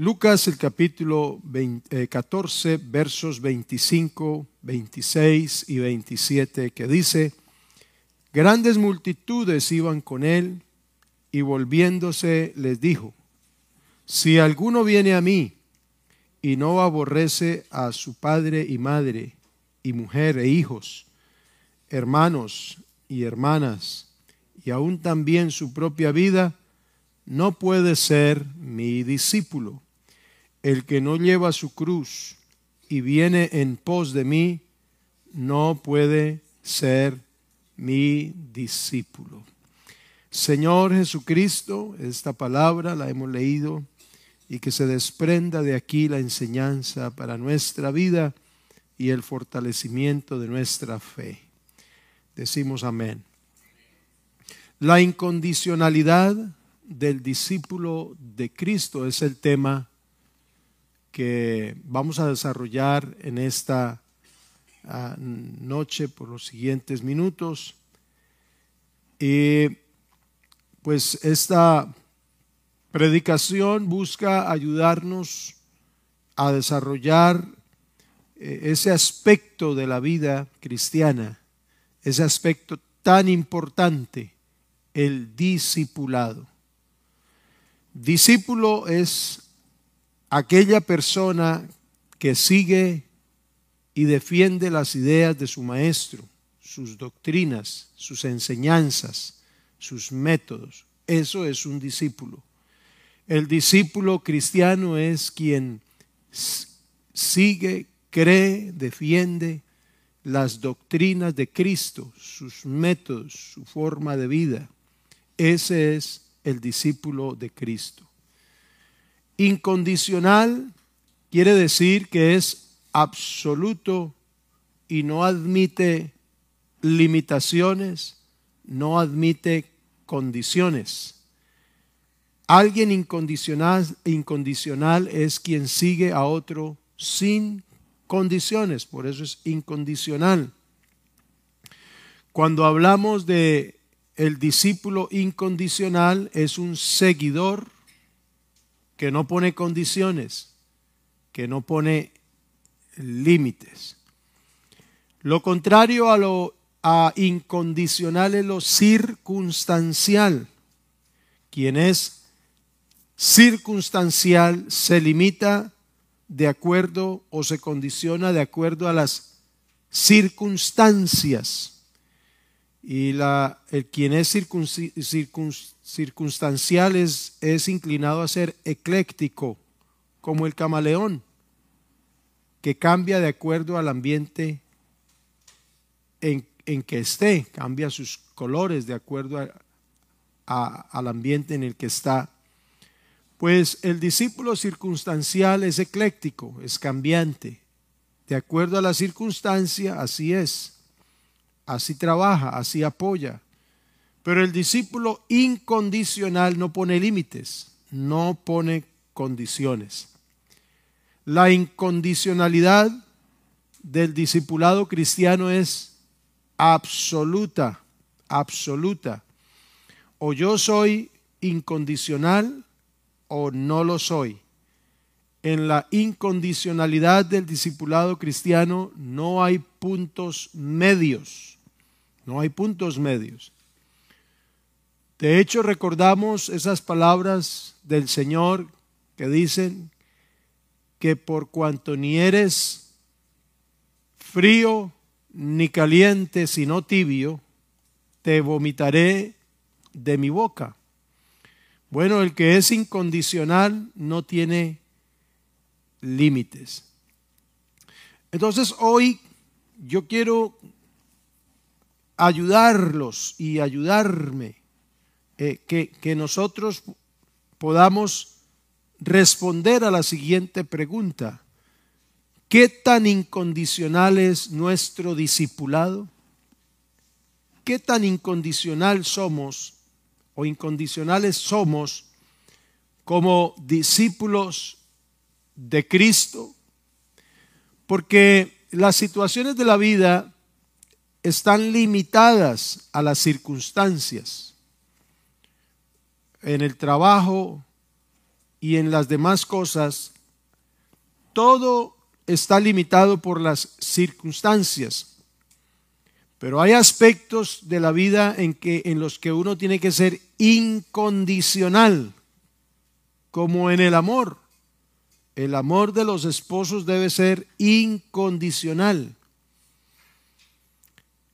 Lucas el capítulo 14, eh, versos 25, 26 y 27, que dice, grandes multitudes iban con él y volviéndose les dijo, si alguno viene a mí y no aborrece a su padre y madre y mujer e hijos, hermanos y hermanas, y aún también su propia vida, no puede ser mi discípulo. El que no lleva su cruz y viene en pos de mí, no puede ser mi discípulo. Señor Jesucristo, esta palabra la hemos leído y que se desprenda de aquí la enseñanza para nuestra vida y el fortalecimiento de nuestra fe. Decimos amén. La incondicionalidad del discípulo de Cristo es el tema que vamos a desarrollar en esta ah, noche por los siguientes minutos. Y pues esta predicación busca ayudarnos a desarrollar eh, ese aspecto de la vida cristiana, ese aspecto tan importante, el discipulado. Discípulo es aquella persona que sigue y defiende las ideas de su maestro, sus doctrinas, sus enseñanzas, sus métodos. Eso es un discípulo. El discípulo cristiano es quien sigue, cree, defiende las doctrinas de Cristo, sus métodos, su forma de vida. Ese es el discípulo de Cristo. Incondicional quiere decir que es absoluto y no admite limitaciones, no admite condiciones. Alguien incondicional, incondicional es quien sigue a otro sin condiciones, por eso es incondicional. Cuando hablamos de el discípulo incondicional es un seguidor que no pone condiciones, que no pone límites. Lo contrario a lo a incondicional es lo circunstancial. Quien es circunstancial se limita de acuerdo o se condiciona de acuerdo a las circunstancias y la, el quien es circunstancial es, es inclinado a ser ecléctico, como el camaleón, que cambia de acuerdo al ambiente en, en que esté, cambia sus colores de acuerdo al ambiente en el que está. Pues el discípulo circunstancial es ecléctico, es cambiante. De acuerdo a la circunstancia, así es así trabaja, así apoya. Pero el discípulo incondicional no pone límites, no pone condiciones. La incondicionalidad del discipulado cristiano es absoluta, absoluta. O yo soy incondicional o no lo soy. En la incondicionalidad del discipulado cristiano no hay puntos medios. No hay puntos medios. De hecho, recordamos esas palabras del Señor que dicen que por cuanto ni eres frío ni caliente, sino tibio, te vomitaré de mi boca. Bueno, el que es incondicional no tiene límites. Entonces hoy yo quiero ayudarlos y ayudarme, eh, que, que nosotros podamos responder a la siguiente pregunta. ¿Qué tan incondicional es nuestro discipulado? ¿Qué tan incondicional somos o incondicionales somos como discípulos de Cristo? Porque las situaciones de la vida están limitadas a las circunstancias. En el trabajo y en las demás cosas, todo está limitado por las circunstancias. Pero hay aspectos de la vida en, que, en los que uno tiene que ser incondicional, como en el amor. El amor de los esposos debe ser incondicional.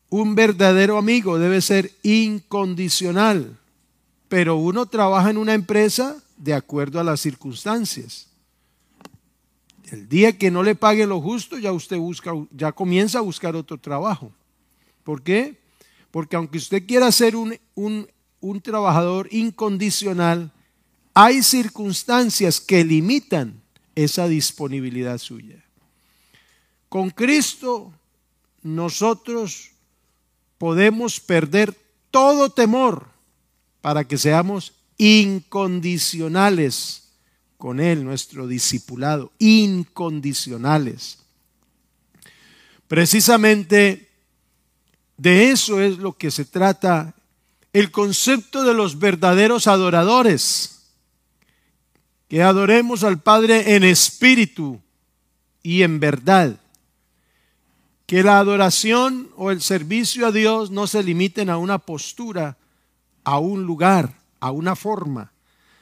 Un verdadero amigo debe ser incondicional, pero uno trabaja en una empresa de acuerdo a las circunstancias. El día que no le pague lo justo, ya usted busca, ya comienza a buscar otro trabajo. ¿Por qué? Porque aunque usted quiera ser un, un, un trabajador incondicional, hay circunstancias que limitan esa disponibilidad suya. Con Cristo nosotros podemos perder todo temor para que seamos incondicionales con Él, nuestro discipulado, incondicionales. Precisamente de eso es lo que se trata el concepto de los verdaderos adoradores, que adoremos al Padre en espíritu y en verdad. Que la adoración o el servicio a Dios no se limiten a una postura, a un lugar, a una forma,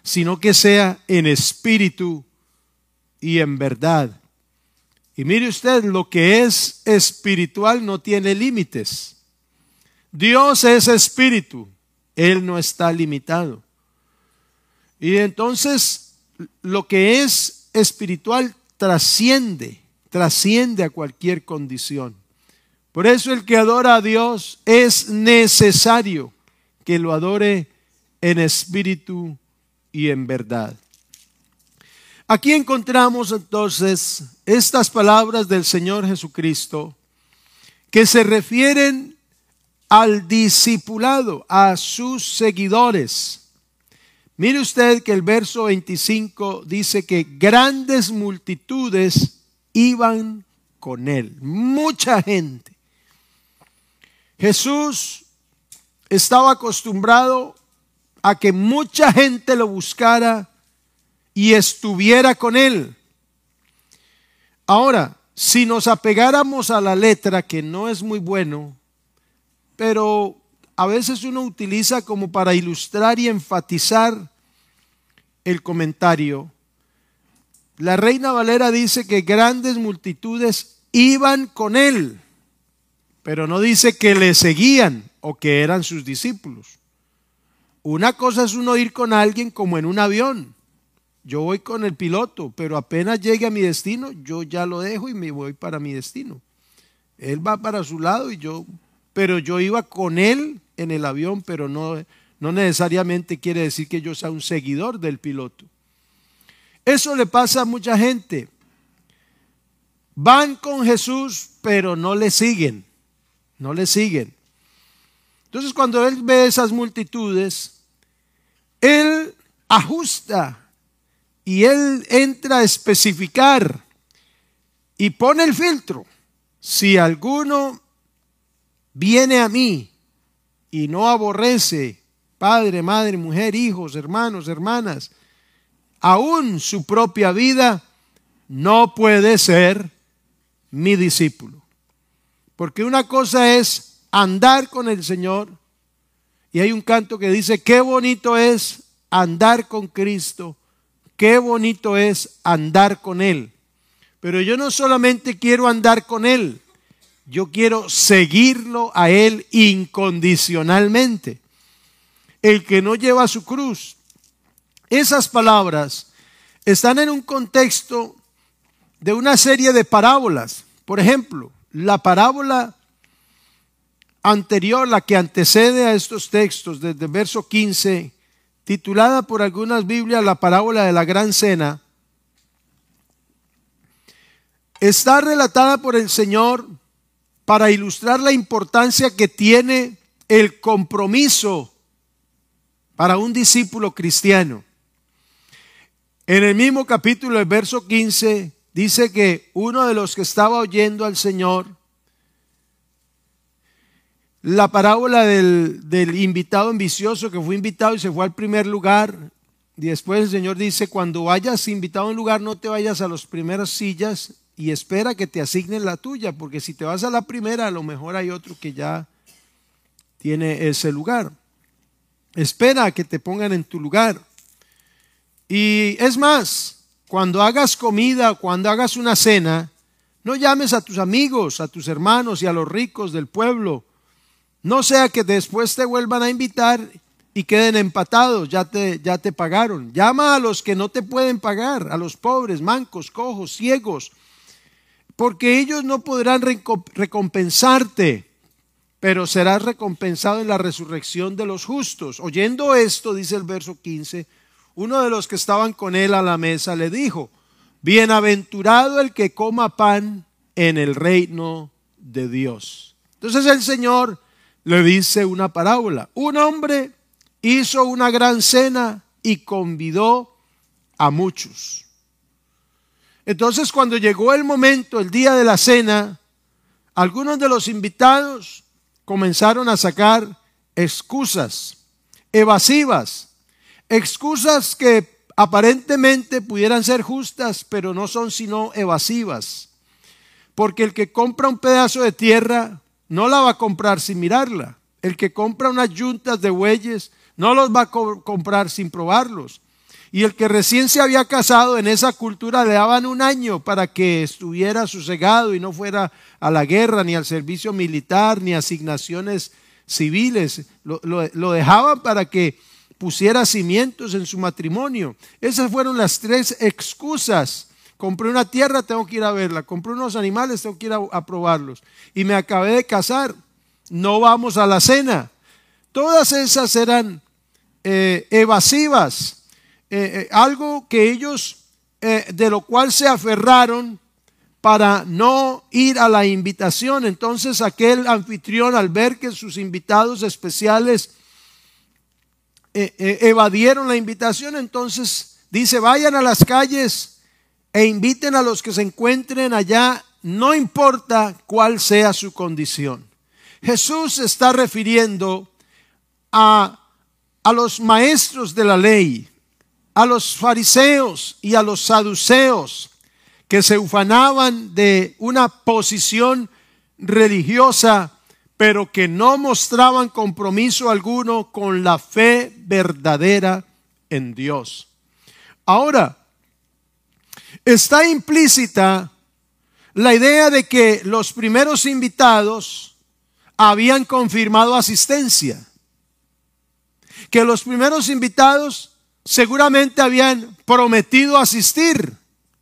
sino que sea en espíritu y en verdad. Y mire usted, lo que es espiritual no tiene límites. Dios es espíritu, Él no está limitado. Y entonces lo que es espiritual trasciende, trasciende a cualquier condición. Por eso el que adora a Dios es necesario que lo adore en espíritu y en verdad. Aquí encontramos entonces estas palabras del Señor Jesucristo que se refieren al discipulado, a sus seguidores. Mire usted que el verso 25 dice que grandes multitudes iban con él, mucha gente. Jesús estaba acostumbrado a que mucha gente lo buscara y estuviera con él. Ahora, si nos apegáramos a la letra, que no es muy bueno, pero a veces uno utiliza como para ilustrar y enfatizar el comentario, la reina Valera dice que grandes multitudes iban con él, pero no dice que le seguían o que eran sus discípulos. Una cosa es uno ir con alguien como en un avión. Yo voy con el piloto, pero apenas llegue a mi destino, yo ya lo dejo y me voy para mi destino. Él va para su lado y yo, pero yo iba con él en el avión, pero no, no necesariamente quiere decir que yo sea un seguidor del piloto. Eso le pasa a mucha gente. Van con Jesús, pero no le siguen. No le siguen. Entonces cuando él ve esas multitudes, él ajusta y Él entra a especificar y pone el filtro. Si alguno viene a mí y no aborrece padre, madre, mujer, hijos, hermanos, hermanas, aún su propia vida, no puede ser mi discípulo. Porque una cosa es andar con el Señor y hay un canto que dice, qué bonito es andar con Cristo, qué bonito es andar con Él. Pero yo no solamente quiero andar con Él, yo quiero seguirlo a Él incondicionalmente. El que no lleva su cruz. Esas palabras están en un contexto de una serie de parábolas. Por ejemplo, la parábola anterior, la que antecede a estos textos, desde el verso 15, titulada por algunas Biblias la parábola de la gran cena, está relatada por el Señor para ilustrar la importancia que tiene el compromiso para un discípulo cristiano. En el mismo capítulo, el verso 15, dice que uno de los que estaba oyendo al Señor la parábola del, invitado ambicioso que fue invitado y se fue al primer lugar Y después el Señor dice, cuando vayas invitado a un lugar, no te vayas a las primeras sillas y espera que te asignen la tuya, porque si te vas a la primera, a lo mejor hay otro que ya tiene ese lugar. Espera que te pongan en tu lugar. Y es más, cuando hagas comida, cuando hagas una cena, no llames a tus amigos, a tus hermanos y a los ricos del pueblo. No sea que después te vuelvan a invitar y queden empatados, ya te, ya te pagaron. Llama a los que no te pueden pagar, a los pobres, mancos, cojos, ciegos, porque ellos no podrán recompensarte, pero serás recompensado en la resurrección de los justos. Oyendo esto, dice el verso 15, uno de los que estaban con él a la mesa le dijo, Bienaventurado el que coma pan en el reino de Dios. Entonces el Señor le dice una parábola. Un hombre hizo una gran cena y convidó a muchos. Entonces cuando llegó el momento, el día de la cena, algunos de los invitados comenzaron a sacar excusas evasivas, excusas que aparentemente pudieran ser justas, pero no son sino evasivas. Porque el que compra un pedazo de tierra no la va a comprar sin mirarla. El que compra unas yuntas de bueyes no los va a comprar sin probarlos. Y el que recién se había casado en esa cultura le daban un año para que estuviera sosegado y no fuera a la guerra, ni al servicio militar, ni asignaciones civiles. Lo, lo dejaban para que pusiera cimientos en su matrimonio. Esas fueron las tres excusas. Compré una tierra, tengo que ir a verla. Compré unos animales, tengo que ir a, probarlos. Y me acabé de casar, no vamos a la cena. Todas esas eran eh, evasivas, eh, eh, algo que ellos, de lo cual se aferraron para no ir a la invitación. Entonces aquel anfitrión, al ver que sus invitados especiales eh, eh, evadieron la invitación, entonces dice, vayan a las calles e inviten a los que se encuentren allá, no importa cuál sea su condición. Jesús está refiriendo a, a los maestros de la ley, a los fariseos y a los saduceos que se ufanaban de una posición religiosa pero que no mostraban compromiso alguno con la fe verdadera en Dios. Ahora, está implícita la idea de que los primeros invitados habían confirmado asistencia, que los primeros invitados seguramente habían prometido asistir,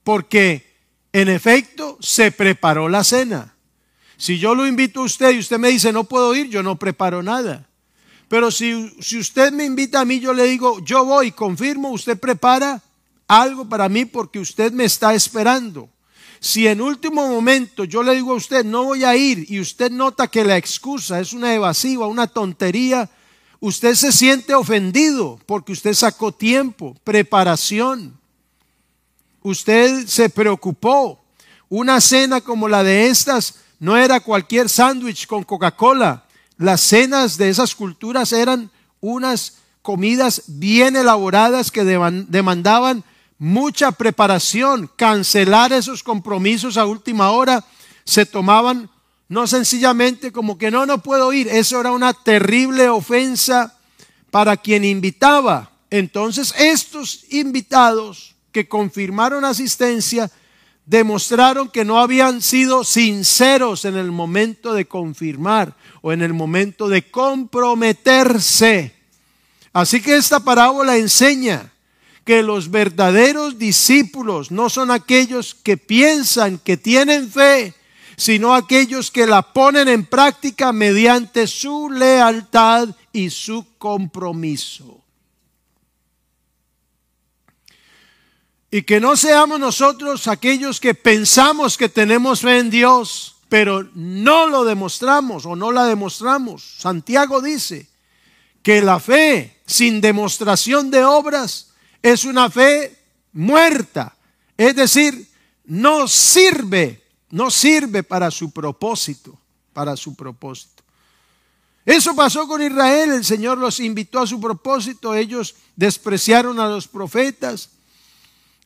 porque en efecto se preparó la cena. Si yo lo invito a usted y usted me dice no puedo ir, yo no preparo nada. Pero si, si usted me invita a mí, yo le digo, yo voy, confirmo, usted prepara algo para mí porque usted me está esperando. Si en último momento yo le digo a usted, no voy a ir, y usted nota que la excusa es una evasiva, una tontería, usted se siente ofendido porque usted sacó tiempo, preparación. Usted se preocupó. Una cena como la de estas no era cualquier sándwich con Coca-Cola. Las cenas de esas culturas eran unas comidas bien elaboradas que demandaban mucha preparación. Cancelar esos compromisos a última hora se tomaban no sencillamente como que no, no puedo ir. Eso era una terrible ofensa para quien invitaba. Entonces estos invitados que confirmaron asistencia demostraron que no habían sido sinceros en el momento de confirmar o en el momento de comprometerse. Así que esta parábola enseña que los verdaderos discípulos no son aquellos que piensan que tienen fe, sino aquellos que la ponen en práctica mediante su lealtad y su compromiso. Y que no seamos nosotros aquellos que pensamos que tenemos fe en Dios, pero no lo demostramos o no la demostramos. Santiago dice que la fe sin demostración de obras es una fe muerta. Es decir, no sirve, no sirve para su propósito, para su propósito. Eso pasó con Israel, el Señor los invitó a su propósito, ellos despreciaron a los profetas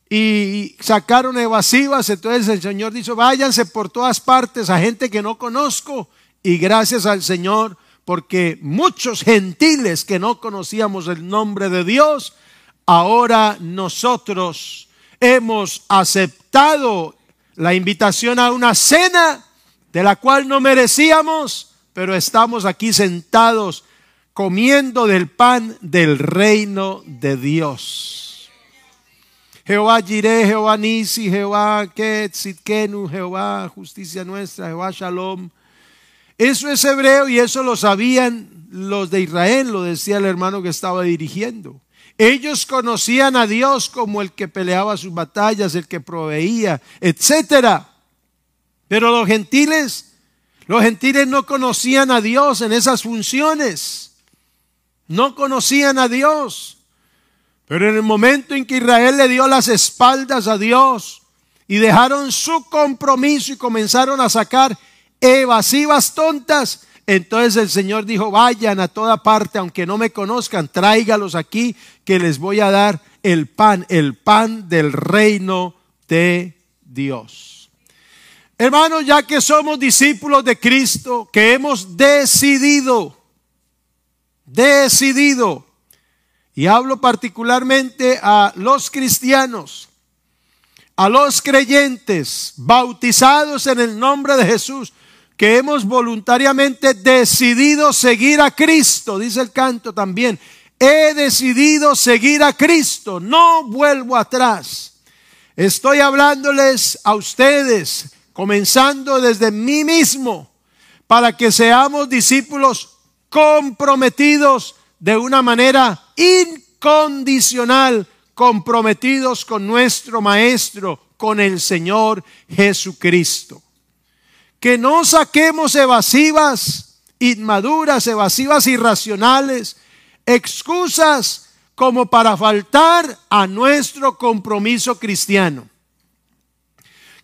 y sacaron evasivas, entonces el Señor dijo, váyanse por todas partes a gente que no conozco y gracias al Señor porque muchos gentiles que no conocíamos el nombre de Dios, ahora nosotros hemos aceptado la invitación a una cena de la cual no merecíamos, pero estamos aquí sentados comiendo del pan del reino de Dios. Jehová Jireh, Jehová Nisi, Jehová Ketzidkenu, Jehová justicia nuestra, Jehová Shalom. Eso es hebreo y eso lo sabían los de Israel, lo decía el hermano que estaba dirigiendo. Ellos conocían a Dios como el que peleaba sus batallas, el que proveía, etcétera. Pero los gentiles, los gentiles no conocían a Dios en esas funciones. No conocían a Dios. Pero en el momento en que Israel le dio las espaldas a Dios y dejaron su compromiso y comenzaron a sacar evasivas tontas. Entonces el Señor dijo, vayan a toda parte, aunque no me conozcan, tráigalos aquí, que les voy a dar el pan, el pan del reino de Dios. Hermanos, ya que somos discípulos de Cristo, que hemos decidido, decidido, y hablo particularmente a los cristianos, a los creyentes bautizados en el nombre de Jesús, que hemos voluntariamente decidido seguir a Cristo, dice el canto también. He decidido seguir a Cristo, no vuelvo atrás. Estoy hablándoles a ustedes, comenzando desde mí mismo, para que seamos discípulos comprometidos de una manera incondicional, comprometidos con nuestro Maestro, con el Señor Jesucristo que no saquemos evasivas, inmaduras, evasivas irracionales, excusas como para faltar a nuestro compromiso cristiano.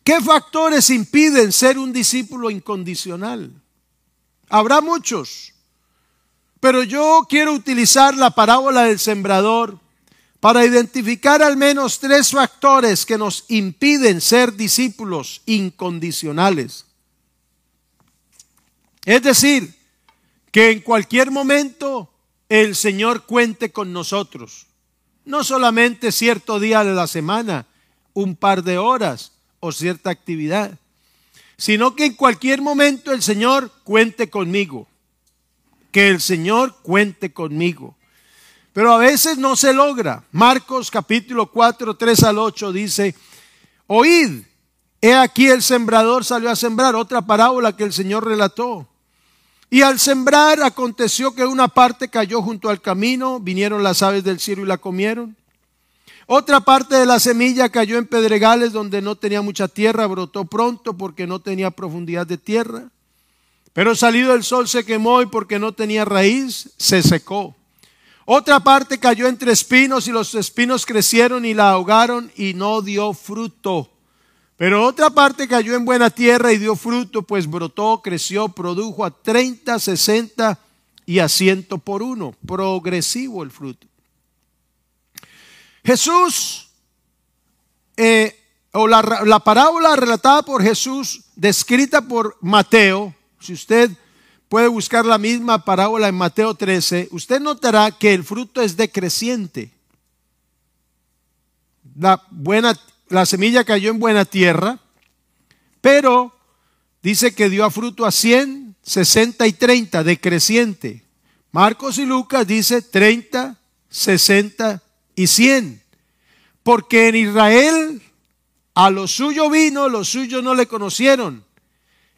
¿Qué factores impiden ser un discípulo incondicional? Habrá muchos, pero yo quiero utilizar la parábola del sembrador para identificar al menos tres factores que nos impiden ser discípulos incondicionales. Es decir, que en cualquier momento el Señor cuente con nosotros. No solamente cierto día de la semana, un par de horas o cierta actividad, sino que en cualquier momento el Señor cuente conmigo. Que el Señor cuente conmigo. Pero a veces no se logra. Marcos capítulo 4, 3 al 8 dice, oíd, he aquí el sembrador salió a sembrar, otra parábola que el Señor relató. Y al sembrar aconteció que una parte cayó junto al camino, vinieron las aves del cielo y la comieron. Otra parte de la semilla cayó en pedregales donde no tenía mucha tierra, brotó pronto porque no tenía profundidad de tierra. Pero salido el sol se quemó y porque no tenía raíz, se secó. Otra parte cayó entre espinos y los espinos crecieron y la ahogaron y no dio fruto. Pero otra parte cayó en buena tierra y dio fruto, pues brotó, creció, produjo a 30, 60 y a ciento por uno. Progresivo el fruto. Jesús, eh, o la parábola relatada por Jesús, descrita por Mateo, si usted puede buscar la misma parábola en Mateo 13, usted notará que el fruto es decreciente. La buena la semilla cayó en buena tierra, pero dice que dio a fruto a 100, 60 y 30, decreciente. Marcos y Lucas dice 30, 60 y 100. Porque en Israel a lo suyo vino, los suyos no le conocieron.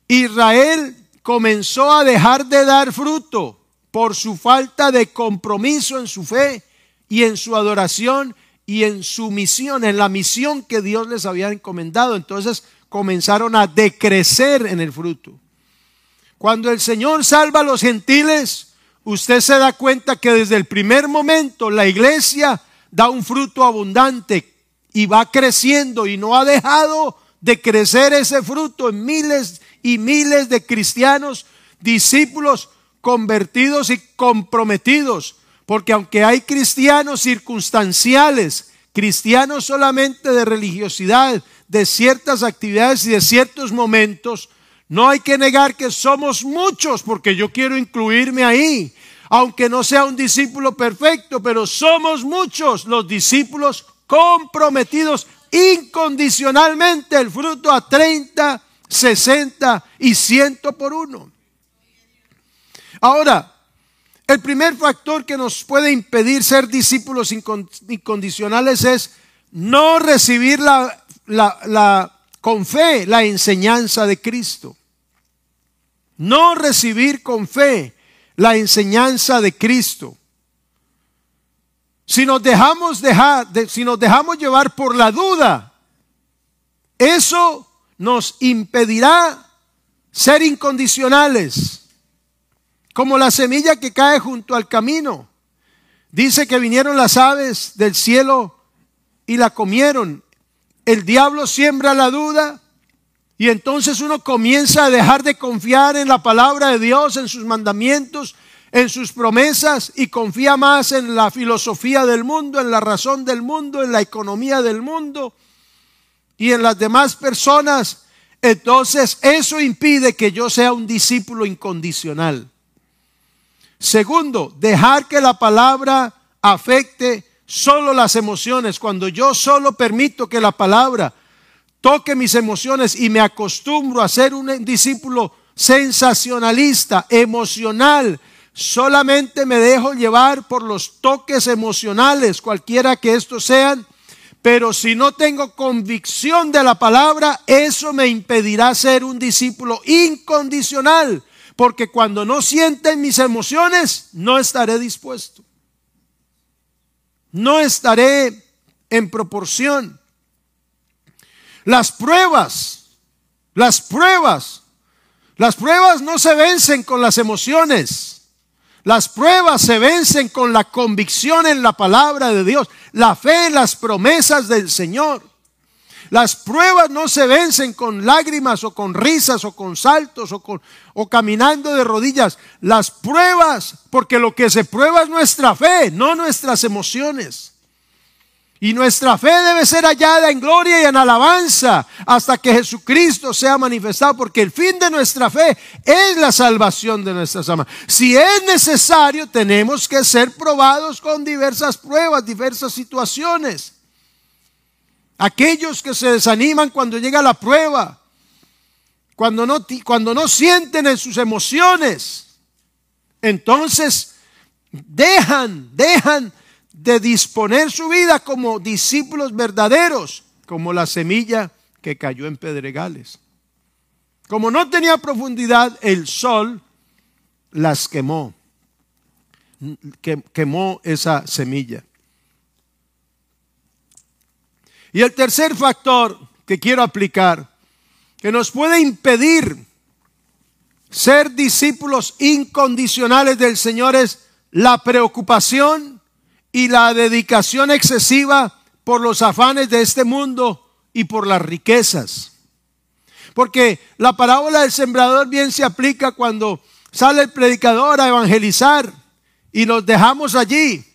Israel comenzó a dejar de dar fruto por su falta de compromiso en su fe y en su adoración y en su misión, en la misión que Dios les había encomendado. Entonces comenzaron a decrecer en el fruto. Cuando el Señor salva a los gentiles, usted se da cuenta que desde el primer momento la iglesia da un fruto abundante y va creciendo y no ha dejado de crecer ese fruto en miles y miles de cristianos, discípulos convertidos y comprometidos. Porque aunque hay cristianos circunstanciales, cristianos solamente de religiosidad, de ciertas actividades y de ciertos momentos, no hay que negar que somos muchos, porque yo quiero incluirme ahí, aunque no sea un discípulo perfecto, pero somos muchos los discípulos comprometidos incondicionalmente, el fruto a 30, 60 y 100 por uno. Ahora, el primer factor que nos puede impedir ser discípulos incondicionales es no recibir la, con fe la enseñanza de Cristo. No recibir con fe la enseñanza de Cristo. Si nos dejamos dejar, si nos dejamos llevar por la duda, eso nos impedirá ser incondicionales como la semilla que cae junto al camino. Dice que vinieron las aves del cielo y la comieron. El diablo siembra la duda y entonces uno comienza a dejar de confiar en la palabra de Dios, en sus mandamientos, en sus promesas y confía más en la filosofía del mundo, en la razón del mundo, en la economía del mundo y en las demás personas. Entonces eso impide que yo sea un discípulo incondicional. Segundo, dejar que la palabra afecte solo las emociones. Cuando yo solo permito que la palabra toque mis emociones y me acostumbro a ser un discípulo sensacionalista, emocional, solamente me dejo llevar por los toques emocionales, cualquiera que estos sean, pero si no tengo convicción de la palabra, eso me impedirá ser un discípulo incondicional porque cuando no sienten mis emociones, no estaré dispuesto. No estaré en proporción. Las pruebas, las pruebas, las pruebas no se vencen con las emociones. Las pruebas se vencen con la convicción en la palabra de Dios, la fe en las promesas del Señor. Las pruebas no se vencen con lágrimas o con risas o con saltos o, con, o caminando de rodillas. Las pruebas, porque lo que se prueba es nuestra fe, no nuestras emociones. Y nuestra fe debe ser hallada en gloria y en alabanza hasta que Jesucristo sea manifestado, porque el fin de nuestra fe es la salvación de nuestras almas. Si es necesario, tenemos que ser probados con diversas pruebas, diversas situaciones. Aquellos que se desaniman cuando llega la prueba, cuando no, cuando no sienten en sus emociones, entonces dejan, dejan de disponer su vida como discípulos verdaderos, como la semilla que cayó en pedregales. Como no tenía profundidad, el sol las quemó, quemó esa semilla. Y el tercer factor que quiero aplicar, que nos puede impedir ser discípulos incondicionales del Señor es la preocupación y la dedicación excesiva por los afanes de este mundo y por las riquezas. Porque la parábola del sembrador bien se aplica cuando sale el predicador a evangelizar y los dejamos allí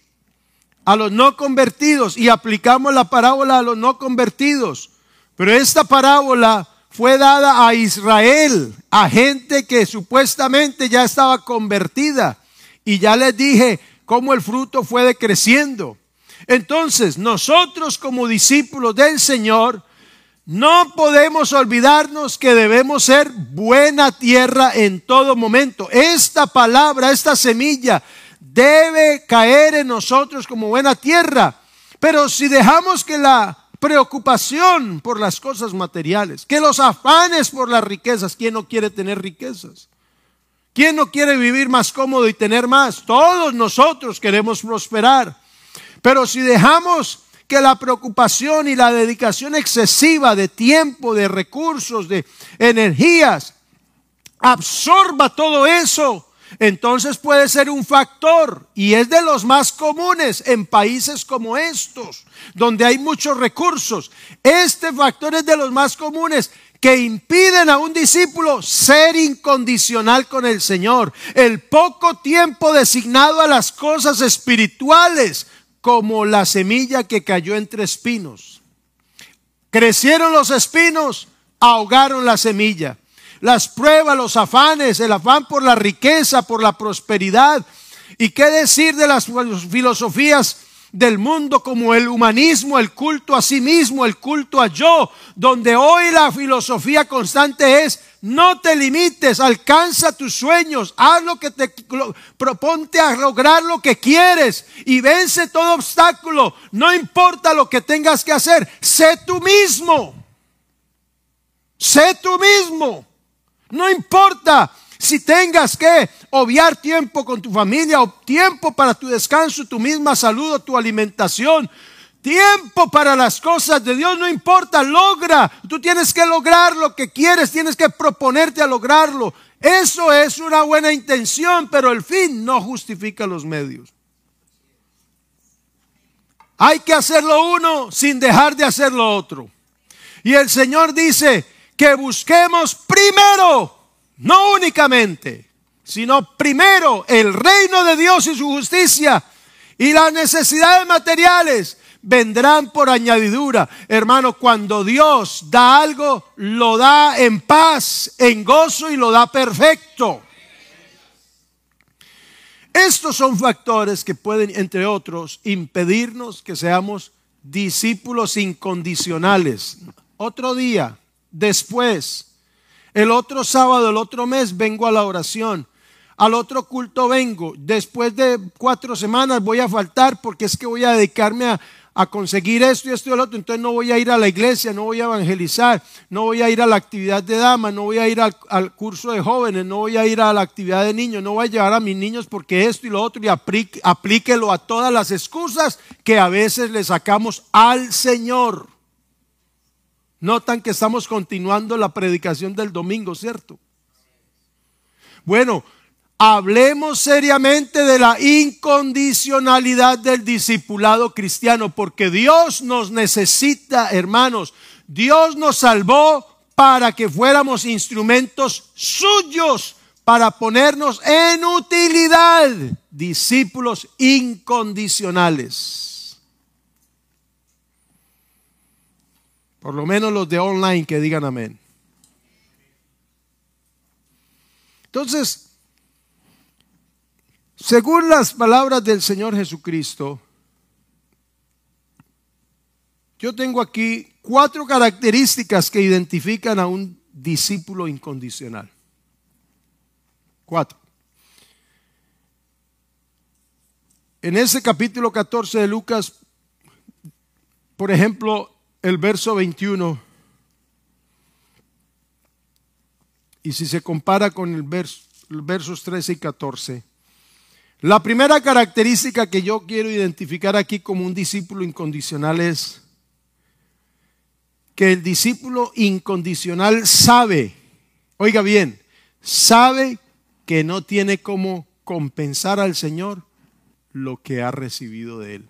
a los no convertidos y aplicamos la parábola a los no convertidos. Pero esta parábola fue dada a Israel, a gente que supuestamente ya estaba convertida. Y ya les dije cómo el fruto fue decreciendo. Entonces, nosotros como discípulos del Señor, no podemos olvidarnos que debemos ser buena tierra en todo momento. Esta palabra, esta semilla, debe caer en nosotros como buena tierra. Pero si dejamos que la preocupación por las cosas materiales, que los afanes por las riquezas, ¿quién no quiere tener riquezas? ¿Quién no quiere vivir más cómodo y tener más? Todos nosotros queremos prosperar. Pero si dejamos que la preocupación y la dedicación excesiva de tiempo, de recursos, de energías, absorba todo eso, entonces puede ser un factor y es de los más comunes en países como estos, donde hay muchos recursos. Este factor es de los más comunes que impiden a un discípulo ser incondicional con el Señor. El poco tiempo designado a las cosas espirituales, como la semilla que cayó entre espinos. Crecieron los espinos, ahogaron la semilla. Las pruebas, los afanes, el afán por la riqueza, por la prosperidad. ¿Y qué decir de las filosofías del mundo como el humanismo, el culto a sí mismo, el culto a yo, donde hoy la filosofía constante es no te limites, alcanza tus sueños, haz lo que te proponte a lograr lo que quieres y vence todo obstáculo, no importa lo que tengas que hacer, sé tú mismo. Sé tú mismo. No importa si tengas que obviar tiempo con tu familia o tiempo para tu descanso, tu misma salud o tu alimentación. Tiempo para las cosas de Dios no importa, logra. Tú tienes que lograr lo que quieres, tienes que proponerte a lograrlo. Eso es una buena intención, pero el fin no justifica los medios. Hay que hacerlo uno sin dejar de hacer lo otro. Y el Señor dice que busquemos primero no únicamente, sino primero el reino de Dios y su justicia y las necesidades materiales vendrán por añadidura. Hermano, cuando Dios da algo, lo da en paz, en gozo y lo da perfecto. Estos son factores que pueden, entre otros, impedirnos que seamos discípulos incondicionales. Otro día, después, el otro sábado, el otro mes, vengo a la oración. Al otro culto vengo. Después de cuatro semanas voy a faltar porque es que voy a dedicarme a, conseguir esto y esto y el otro. Entonces no voy a ir a la iglesia, no voy a evangelizar, no voy a ir a la actividad de damas, no voy a ir al, al, curso de jóvenes, no voy a ir a la actividad de niños, no voy a llevar a mis niños porque esto y lo otro y aplique, aplíquelo a todas las excusas que a veces le sacamos al Señor. Notan que estamos continuando la predicación del domingo, ¿cierto? Bueno, hablemos seriamente de la incondicionalidad del discipulado cristiano, porque Dios nos necesita, hermanos. Dios nos salvó para que fuéramos instrumentos suyos, para ponernos en utilidad, discípulos incondicionales. Por lo menos los de online que digan amén. Entonces, según las palabras del Señor Jesucristo, yo tengo aquí cuatro características que identifican a un discípulo incondicional. Cuatro. En ese capítulo 14 de Lucas, por ejemplo, el verso 21, y si se compara con el verso, versos 13 y 14, la primera característica que yo quiero identificar aquí como un discípulo incondicional es que el discípulo incondicional sabe, oiga bien, sabe que no tiene cómo compensar al Señor lo que ha recibido de él.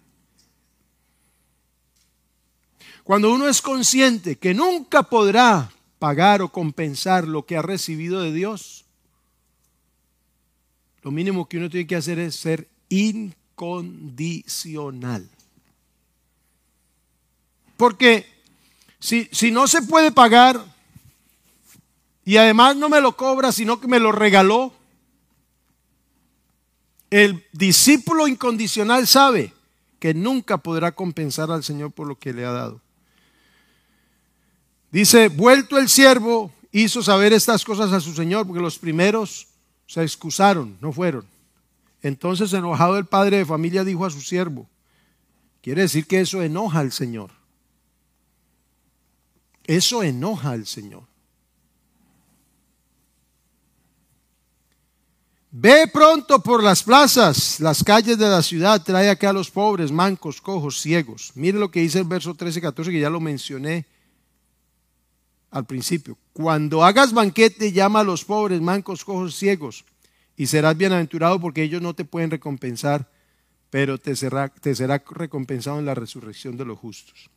Cuando uno es consciente que nunca podrá pagar o compensar lo que ha recibido de Dios, lo mínimo que uno tiene que hacer es ser incondicional. Porque si, si no se puede pagar y además no me lo cobra, sino que me lo regaló, el discípulo incondicional sabe que nunca podrá compensar al Señor por lo que le ha dado. Dice, vuelto el siervo, hizo saber estas cosas a su señor, porque los primeros se excusaron, no fueron. Entonces, enojado el padre de familia dijo a su siervo, quiere decir que eso enoja al Señor. Eso enoja al Señor. Ve pronto por las plazas, las calles de la ciudad, trae acá a los pobres, mancos, cojos, ciegos. Mire lo que dice el verso 13 y 14, que ya lo mencioné al principio. Cuando hagas banquete, llama a los pobres, mancos, cojos, ciegos, y serás bienaventurado porque ellos no te pueden recompensar, pero te será, te será recompensado en la resurrección de los justos.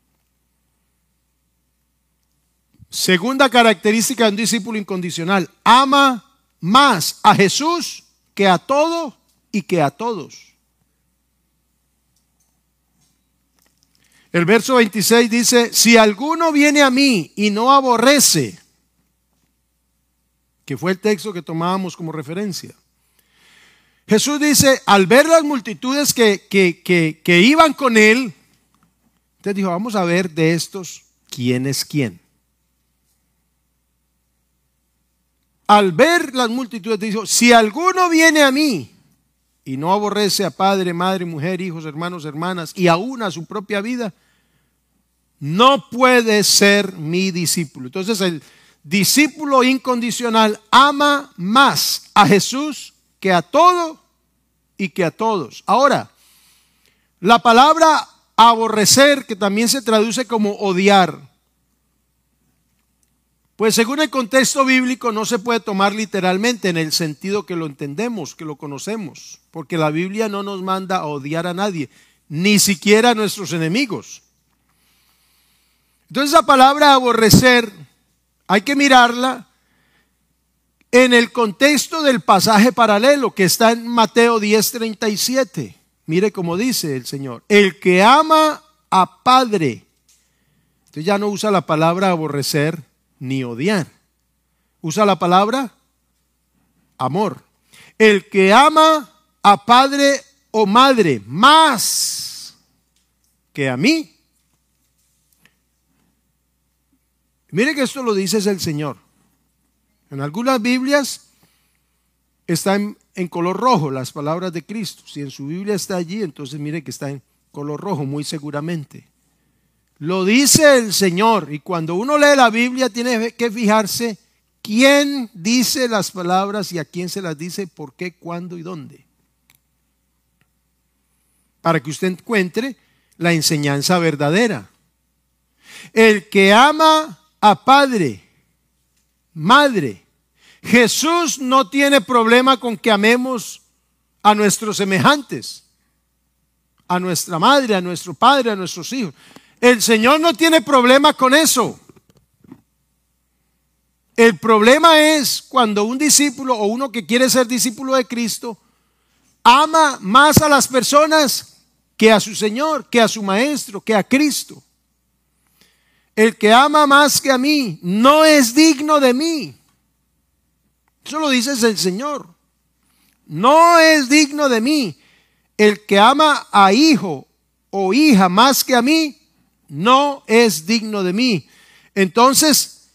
Segunda característica de un discípulo incondicional, ama más a Jesús que a todo y que a todos. El verso 26 dice, si alguno viene a mí y no aborrece, que fue el texto que tomábamos como referencia. Jesús dice, al ver las multitudes que, que, iban con él, entonces dijo, vamos a ver de estos quién es quién. Al ver las multitudes, dijo, si alguno viene a mí y no aborrece a padre, madre, mujer, hijos, hermanos, hermanas y aún a su propia vida, no puede ser mi discípulo. Entonces el discípulo incondicional ama más a Jesús que a todo y que a todos. Ahora, la palabra aborrecer, que también se traduce como odiar, pues según el contexto bíblico no se puede tomar literalmente en el sentido que lo entendemos, que lo conocemos, porque la Biblia no nos manda a odiar a nadie, ni siquiera a nuestros enemigos. Entonces la palabra aborrecer hay que mirarla en el contexto del pasaje paralelo que está en Mateo 10:37. Mire cómo dice el Señor, el que ama a padre. Entonces ya no usa la palabra aborrecer ni odiar. Usa la palabra amor. El que ama a padre o madre más que a mí. Mire que esto lo dice el Señor. En algunas Biblias están en color rojo las palabras de Cristo. Si en su Biblia está allí, entonces mire que está en color rojo, muy seguramente. Lo dice el Señor. Y cuando uno lee la Biblia tiene que fijarse quién dice las palabras y a quién se las dice, por qué, cuándo y dónde. Para que usted encuentre la enseñanza verdadera. El que ama a padre, madre, Jesús no tiene problema con que amemos a nuestros semejantes, a nuestra madre, a nuestro padre, a nuestros hijos. El Señor no tiene problema con eso. El problema es cuando un discípulo o uno que quiere ser discípulo de Cristo ama más a las personas que a su Señor, que a su Maestro, que a Cristo. El que ama más que a mí no es digno de mí. Eso lo dice el Señor. No es digno de mí. El que ama a hijo o hija más que a mí, no es digno de mí. Entonces,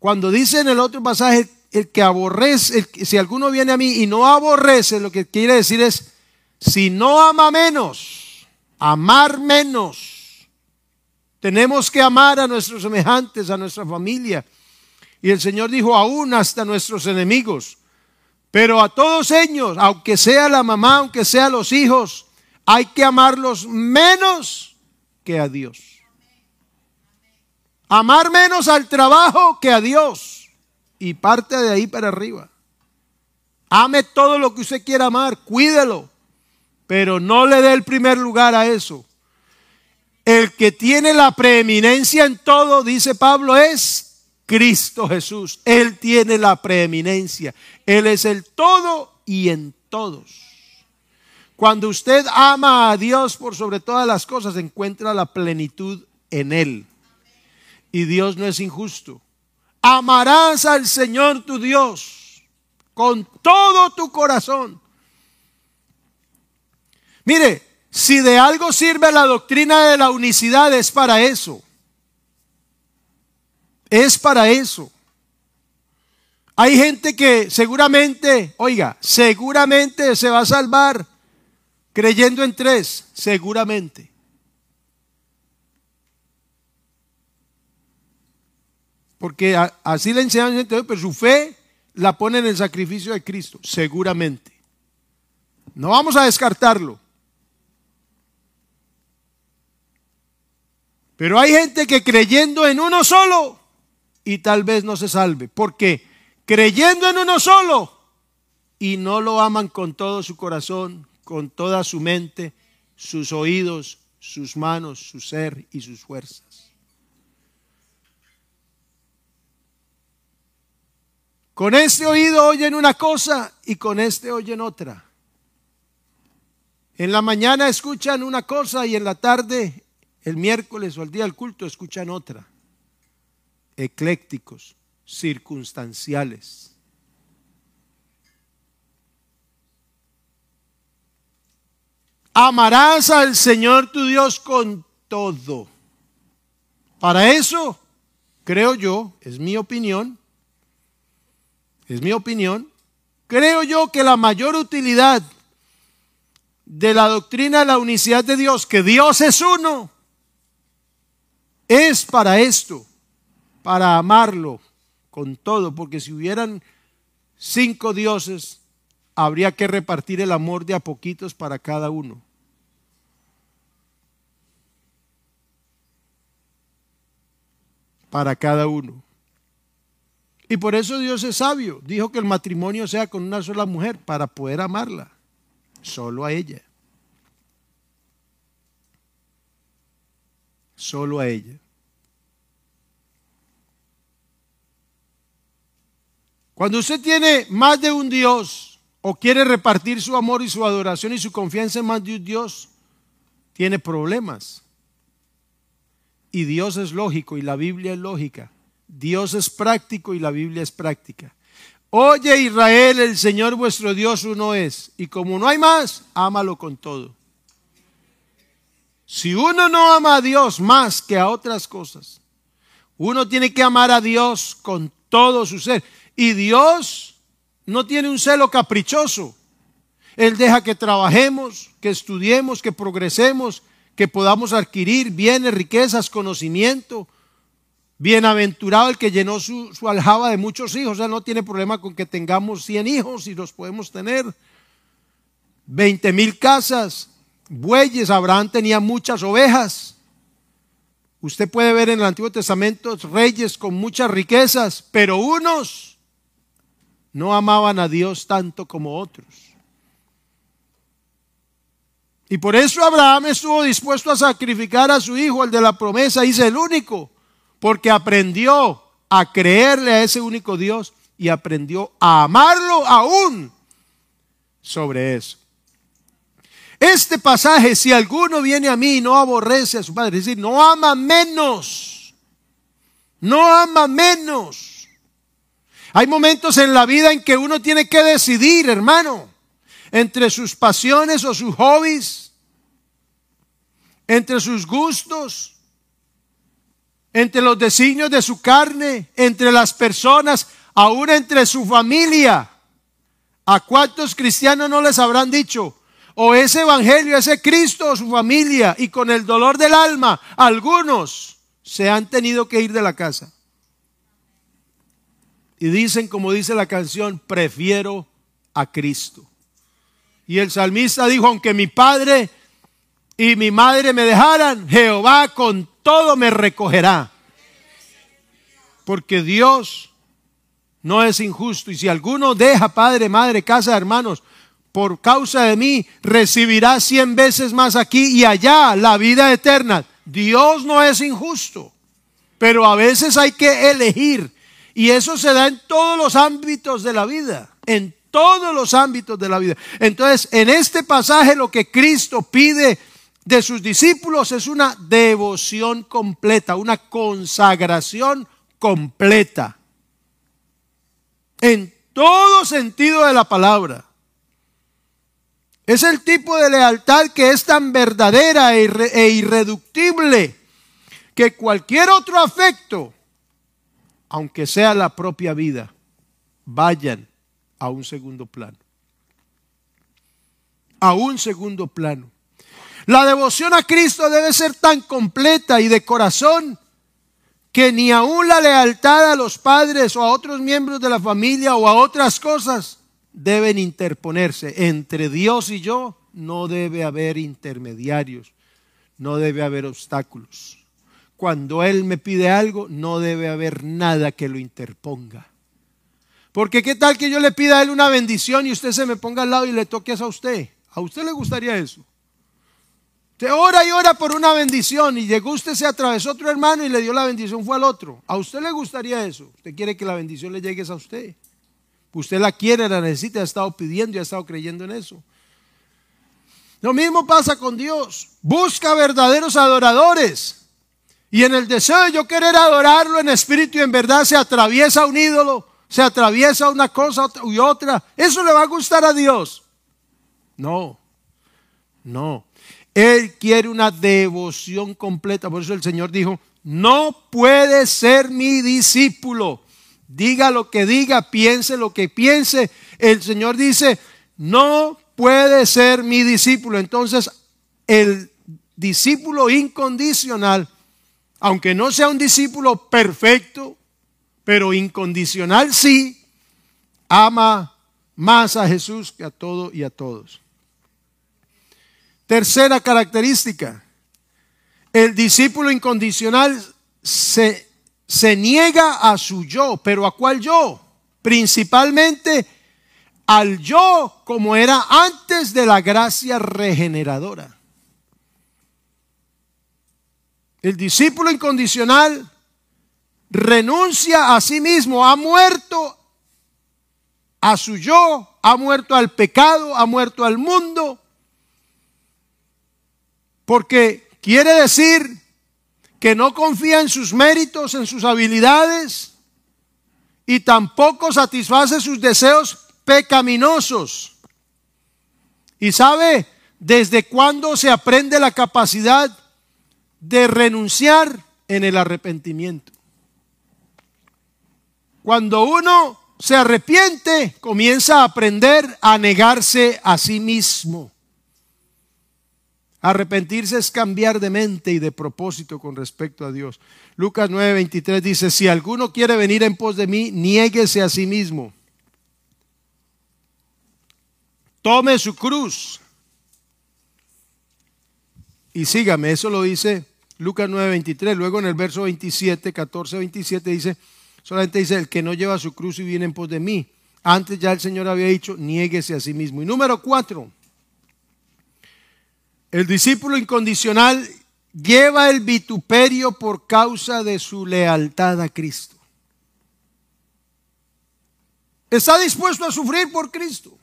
cuando dice en el otro pasaje, el que aborrece, si alguno viene a mí y no aborrece, lo que quiere decir es, si no ama menos, amar menos, tenemos que amar a nuestros semejantes, a nuestra familia. Y el Señor dijo, aún hasta nuestros enemigos. Pero a todos ellos, aunque sea la mamá, aunque sea los hijos, hay que amarlos menos que a Dios. Amar menos al trabajo que a Dios. Y parte de ahí para arriba. Ame todo lo que usted quiera amar, cuídelo. Pero no le dé el primer lugar a eso. El que tiene la preeminencia en todo, dice Pablo, es Cristo Jesús. Él tiene la preeminencia. Él es el todo y en todos. Cuando usted ama a Dios por sobre todas las cosas, encuentra la plenitud en Él. Y Dios no es injusto. Amarás al Señor tu Dios con todo tu corazón. Mire, si de algo sirve la doctrina de la unicidad es para eso. Es para eso. Hay gente que seguramente, oiga, seguramente se va a salvar creyendo en tres, seguramente. Porque así le enseñan, pero su fe la pone en el sacrificio de Cristo, seguramente. No vamos a descartarlo. Pero hay gente que creyendo en uno solo, y tal vez no se salve. Porque creyendo en uno solo y no lo aman con todo su corazón, con toda su mente, sus oídos, sus manos, su ser y sus fuerzas. Con este oído oyen una cosa y con este oyen otra. En la mañana escuchan una cosa y en la tarde, el miércoles o el día del culto, escuchan otra. Eclécticos, circunstanciales. Amarás al Señor tu Dios con todo. Para eso, creo yo, es mi opinión, es mi opinión, creo yo que la mayor utilidad de la doctrina de la unicidad de Dios, que Dios es uno, es para esto, para amarlo con todo, porque si hubieran cinco dioses, habría que repartir el amor de a poquitos para cada uno. Para cada uno. Y por eso Dios es sabio. Dijo que el matrimonio sea con una sola mujer para poder amarla. Solo a ella. Solo a ella. Cuando usted tiene más de un Dios o quiere repartir su amor y su adoración y su confianza en más de un Dios, tiene problemas. Y Dios es lógico y la Biblia es lógica. Dios es práctico y la Biblia es práctica. Oye Israel, el Señor vuestro Dios uno es. Y como no hay más, ámalo con todo. Si uno no ama a Dios más que a otras cosas, uno tiene que amar a Dios con todo su ser. Y Dios no tiene un celo caprichoso. Él deja que trabajemos, que estudiemos, que progresemos, que podamos adquirir bienes, riquezas, conocimiento. Bienaventurado el que llenó su, aljaba de muchos hijos. O sea, no tiene problema con que tengamos 100 hijos y los podemos tener. 20 mil casas, bueyes. Abraham tenía muchas ovejas. Usted puede ver en el Antiguo Testamento reyes con muchas riquezas, pero unos no amaban a Dios tanto como otros. Y por eso Abraham estuvo dispuesto a sacrificar a su hijo, el de la promesa, dice el único, porque aprendió a creerle a ese único Dios y aprendió a amarlo aún sobre eso. Este pasaje, si alguno viene a mí y no aborrece a su padre, es decir, no ama menos, no ama menos. Hay momentos en la vida en que uno tiene que decidir, hermano, entre sus pasiones o sus hobbies, entre sus gustos, entre los designios de su carne, entre las personas, aún entre su familia. ¿A cuántos cristianos no les habrán dicho? O ese evangelio, ese Cristo su familia, y con el dolor del alma, algunos se han tenido que ir de la casa. Y dicen, como dice la canción, prefiero a Cristo. Y el salmista dijo, aunque mi padre y mi madre me dejaran, Jehová con todo me recogerá. Porque Dios no es injusto. Y si alguno deja padre, madre, casa, hermanos, por causa de mí, recibirá cien veces más aquí y allá la vida eterna. Dios no es injusto. Pero a veces hay que elegir. Y eso se da en todos los ámbitos de la vida. En todos los ámbitos de la vida. Entonces, en este pasaje lo que Cristo pide de sus discípulos es una devoción completa, una consagración completa. En todo sentido de la palabra. Es el tipo de lealtad que es tan verdadera e, e irreductible que cualquier otro afecto, aunque sea la propia vida, vayan a un segundo plano. A un segundo plano. La devoción a Cristo debe ser tan completa y de corazón que ni aún la lealtad a los padres o a otros miembros de la familia o a otras cosas deben interponerse. Entre Dios y yo no debe haber intermediarios, no debe haber obstáculos. Cuando Él me pide algo, no debe haber nada que lo interponga. Porque qué tal que yo le pida a Él una bendición y usted se me ponga al lado y le toque a usted. ¿A usted le gustaría eso? Usted ora y ora por una bendición y llegó usted, se atravesó otro hermano y le dio la bendición, fue al otro. ¿A usted le gustaría eso? ¿Usted quiere que la bendición le llegue a usted? Usted la quiere, la necesita, ha estado pidiendo y ha estado creyendo en eso. Lo mismo pasa con Dios. Busca verdaderos adoradores. Y en el deseo de yo querer adorarlo en espíritu y en verdad se atraviesa un ídolo, se atraviesa una cosa y otra. ¿Eso le va a gustar a Dios? No, no. Él quiere una devoción completa. Por eso el Señor dijo, no puede ser mi discípulo. Diga lo que diga, piense lo que piense. El Señor dice, no puede ser mi discípulo. Entonces, el discípulo incondicional, aunque no sea un discípulo perfecto, pero incondicional sí, ama más a Jesús que a todo y a todos. Tercera característica, el discípulo incondicional se, se niega a su yo, pero ¿a cuál yo? Principalmente al yo como era antes de la gracia regeneradora. El discípulo incondicional renuncia a sí mismo, ha muerto a su yo, ha muerto al pecado, ha muerto al mundo, porque quiere decir que no confía en sus méritos, en sus habilidades, y tampoco satisface sus deseos pecaminosos. ¿Y sabe desde cuándo se aprende la capacidad de renunciar en el arrepentimiento? Cuando uno se arrepiente, comienza a aprender a negarse a sí mismo. Arrepentirse es cambiar de mente y de propósito con respecto a Dios. Lucas 9:23 dice, si alguno quiere venir en pos de mí, niéguese a sí mismo tome su cruz y sígame. Eso lo dice Lucas 9:23. Luego en el verso 27, 14, 27 dice, solamente dice, el que no lleva su cruz y viene en pos de mí. Antes ya el Señor había dicho, niéguese a sí mismo. Y número cuatro, el discípulo incondicional lleva el vituperio por causa de su lealtad a Cristo. Está dispuesto a sufrir por Cristo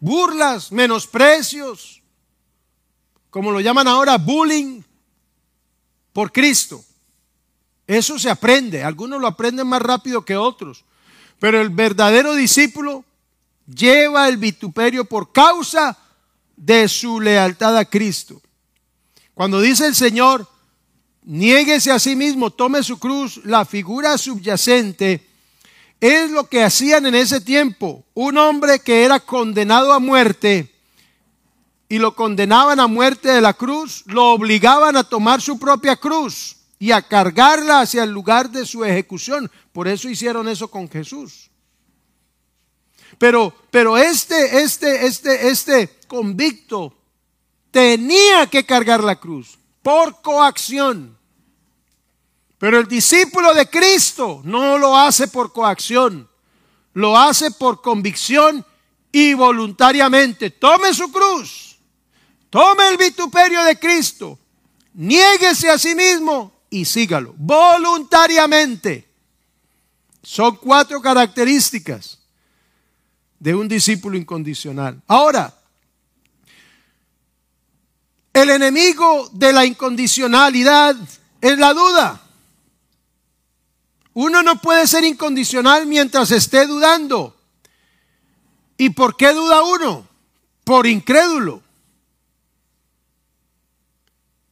burlas, menosprecios, como lo llaman ahora, bullying por Cristo. Eso se aprende, algunos lo aprenden más rápido que otros, pero el verdadero discípulo lleva el vituperio por causa de su lealtad a Cristo. Cuando dice el Señor, niéguese a sí mismo, tome su cruz, la figura subyacente es lo que hacían en ese tiempo. Un hombre que era condenado a muerte y lo condenaban a muerte de la cruz, lo obligaban a tomar su propia cruz y a cargarla hacia el lugar de su ejecución. Por eso hicieron eso con Jesús. Pero, pero este, este, este, este convicto tenía que cargar la cruz por coacción. Pero el discípulo de Cristo no lo hace por coacción, lo hace por convicción y voluntariamente. Tome su cruz, tome el vituperio de Cristo, niéguese a sí mismo y sígalo voluntariamente. Son cuatro características de un discípulo incondicional. Ahora, el enemigo de la incondicionalidad es la duda. Uno no puede ser incondicional mientras esté dudando. ¿Y por qué duda uno? Por incrédulo.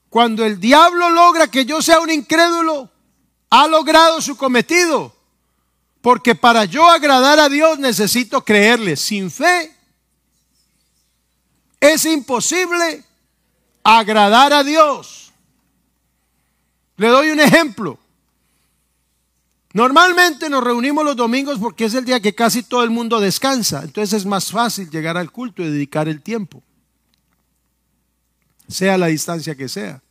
Cuando el diablo logra que yo sea un incrédulo, ha logrado su cometido. Porque para yo agradar a Dios necesito creerle. Sin fe es imposible agradar a Dios. Le doy un ejemplo. Normalmente nos reunimos los domingos porque es el día que casi todo el mundo descansa. Entonces es más fácil llegar al culto y dedicar el tiempo. Sea la distancia que sea.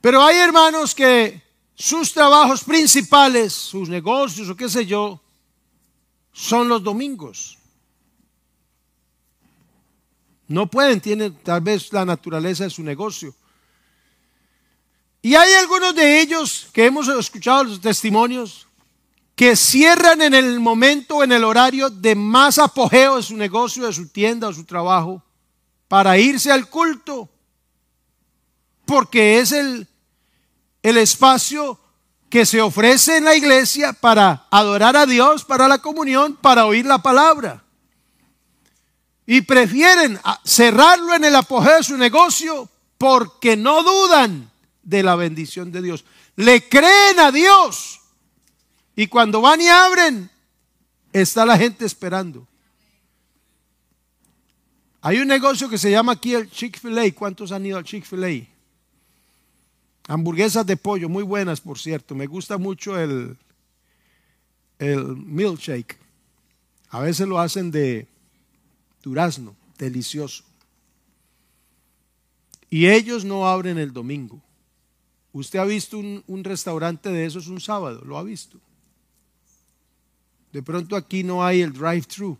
Pero hay hermanos que sus trabajos principales, sus negocios o qué sé yo, son los domingos. No pueden, tienen tal vez la naturaleza de su negocio. Y hay algunos de ellos que hemos escuchado los testimonios que cierran en el momento, en el horario de más apogeo de su negocio, de su tienda o su trabajo, para irse al culto, porque es el, el espacio que se ofrece en la iglesia para adorar a Dios, para la comunión, para oír la palabra. Y prefieren cerrarlo en el apogeo de su negocio porque no dudan de la bendición de Dios. Le creen a Dios. Y cuando van y abren, está la gente esperando. Hay un negocio que se llama aquí el Chick-fil-A. ¿Cuántos han ido al Chick-fil-A? Hamburguesas de pollo, muy buenas, por cierto. Me gusta mucho el, el milkshake. A veces lo hacen de durazno, delicioso. Y ellos no abren el domingo. Usted ha visto un, un restaurante de esos un sábado, lo ha visto. De pronto aquí no hay el drive-thru.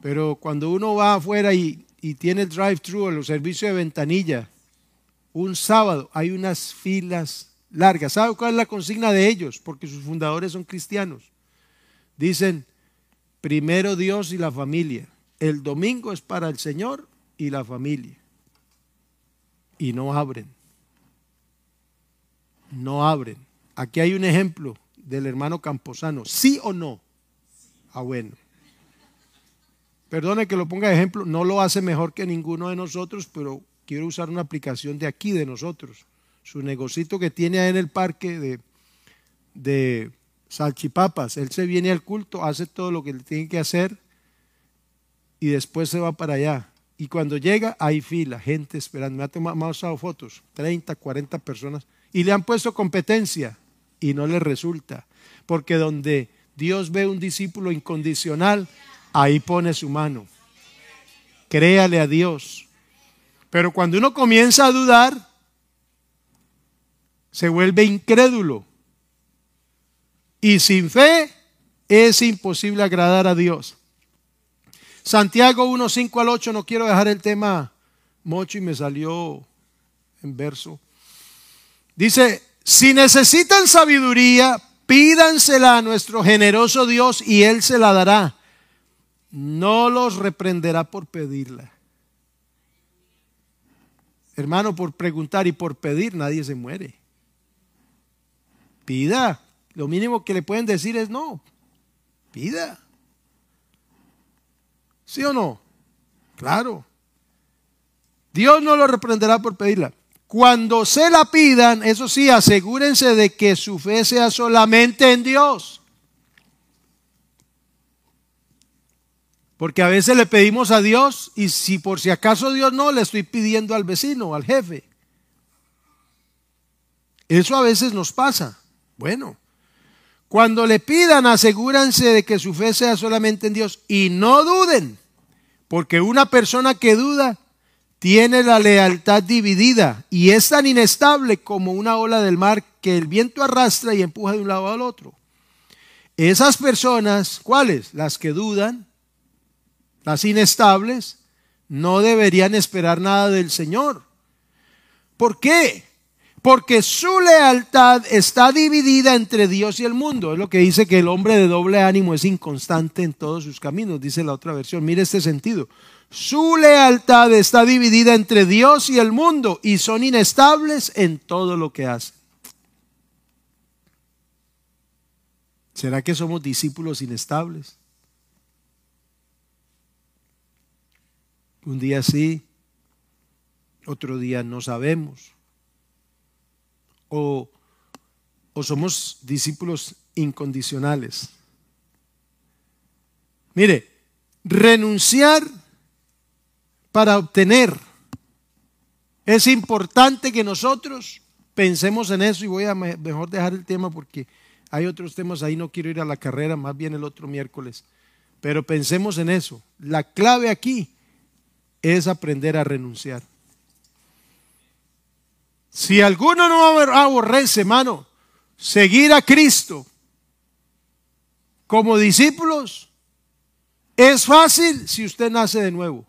Pero cuando uno va afuera y, tiene el drive-thru los servicios de ventanilla, un sábado hay unas filas largas. ¿Sabe cuál es la consigna de ellos? Porque sus fundadores son cristianos. Dicen, primero Dios y la familia. El domingo es para el Señor y la familia. Y no abren. No abren. Aquí hay un ejemplo del hermano Camposano. ¿Sí o no? Ah, bueno. Perdone que lo ponga de ejemplo, no lo hace mejor que ninguno de nosotros, pero quiero usar una aplicación de aquí, de nosotros. Su negocito que tiene ahí en el parque de, de salchipapas. Él se viene al culto, hace todo lo que le tiene que hacer y después se va para allá. Y cuando llega, hay fila, gente esperando. Me ha tomado fotos, 30, 40 personas. Y le han puesto competencia y no le resulta. Porque donde Dios ve un discípulo incondicional, ahí pone su mano. Créale a Dios. Pero cuando uno comienza a dudar, se vuelve incrédulo. Y sin fe es imposible agradar a Dios. Santiago 1, 5 al 8, no quiero dejar el tema mocho y me salió en verso. Dice, si necesitan sabiduría, pídansela a nuestro generoso Dios y Él se la dará. No los reprenderá por pedirla. Hermano, por preguntar y por pedir nadie se muere. Pida. Lo mínimo que le pueden decir es no. Pida. ¿Sí o no? Claro. Dios no lo reprenderá por pedirla. Cuando se la pidan, eso sí, asegúrense de que su fe sea solamente en Dios. Porque a veces le pedimos a Dios y si por si acaso Dios no, le estoy pidiendo al vecino, al jefe. Eso a veces nos pasa. Bueno, cuando le pidan, asegúrense de que su fe sea solamente en Dios y no duden, porque una persona que duda tiene la lealtad dividida y es tan inestable como una ola del mar que el viento arrastra y empuja de un lado al otro. Esas personas, ¿cuáles? Las que dudan, las inestables, no deberían esperar nada del Señor. ¿Por qué? Porque su lealtad está dividida entre Dios y el mundo. Es lo que dice que el hombre de doble ánimo es inconstante en todos sus caminos, dice la otra versión. Mire este sentido. Su lealtad está dividida entre Dios y el mundo y son inestables en todo lo que hacen. ¿Será que somos discípulos inestables? Un día sí, otro día no sabemos. O, o somos discípulos incondicionales. Mire, renunciar para obtener. Es importante que nosotros pensemos en eso y voy a mejor dejar el tema porque hay otros temas ahí, no quiero ir a la carrera, más bien el otro miércoles. Pero pensemos en eso. La clave aquí es aprender a renunciar. Si alguno no aborrece, hermano, seguir a Cristo como discípulos, es fácil si usted nace de nuevo.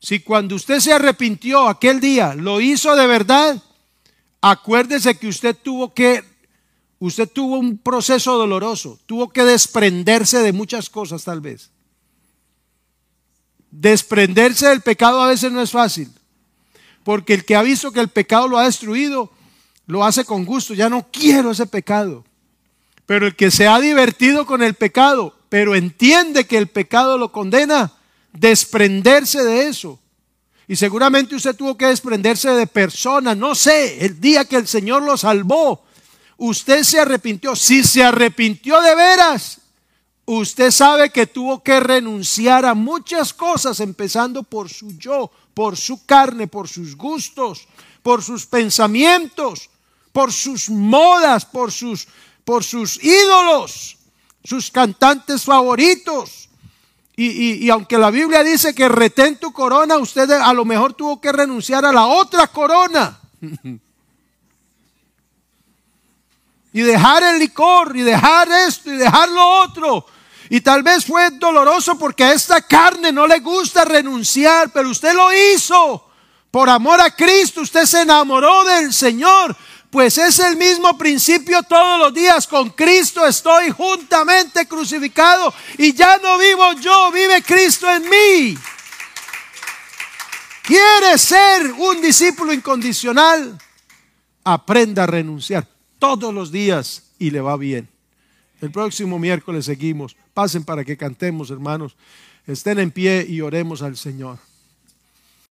Si cuando usted se arrepintió aquel día lo hizo de verdad, acuérdese que usted tuvo que Usted tuvo un proceso doloroso, tuvo que desprenderse de muchas cosas tal vez. Desprenderse del pecado a veces no es fácil, porque el que ha visto que el pecado lo ha destruido, lo hace con gusto, ya no quiero ese pecado. Pero el que se ha divertido con el pecado, pero entiende que el pecado lo condena, desprenderse de eso. Y seguramente usted tuvo que desprenderse de personas, no sé, el día que el Señor lo salvó, usted se arrepintió. Si se arrepintió de veras, usted sabe que tuvo que renunciar a muchas cosas, empezando por su yo, por su carne, por sus gustos, por sus pensamientos, por sus modas, por sus, por sus ídolos, sus cantantes favoritos. Y, y, aunque la Biblia dice que retén tu corona, usted a lo mejor tuvo que renunciar a la otra corona. y dejar el licor y dejar esto y dejar lo otro. Y tal vez fue doloroso porque a esta carne no le gusta renunciar, pero usted lo hizo. Por amor a Cristo, usted se enamoró del Señor. Pues es el mismo principio todos los días. Con Cristo estoy juntamente crucificado y ya no vivo yo, vive Cristo en mí. ¿Quiere ser un discípulo incondicional? Aprenda a renunciar todos los días y le va bien. El próximo miércoles seguimos. Pasen para que cantemos, hermanos. Estén en pie y oremos al Señor.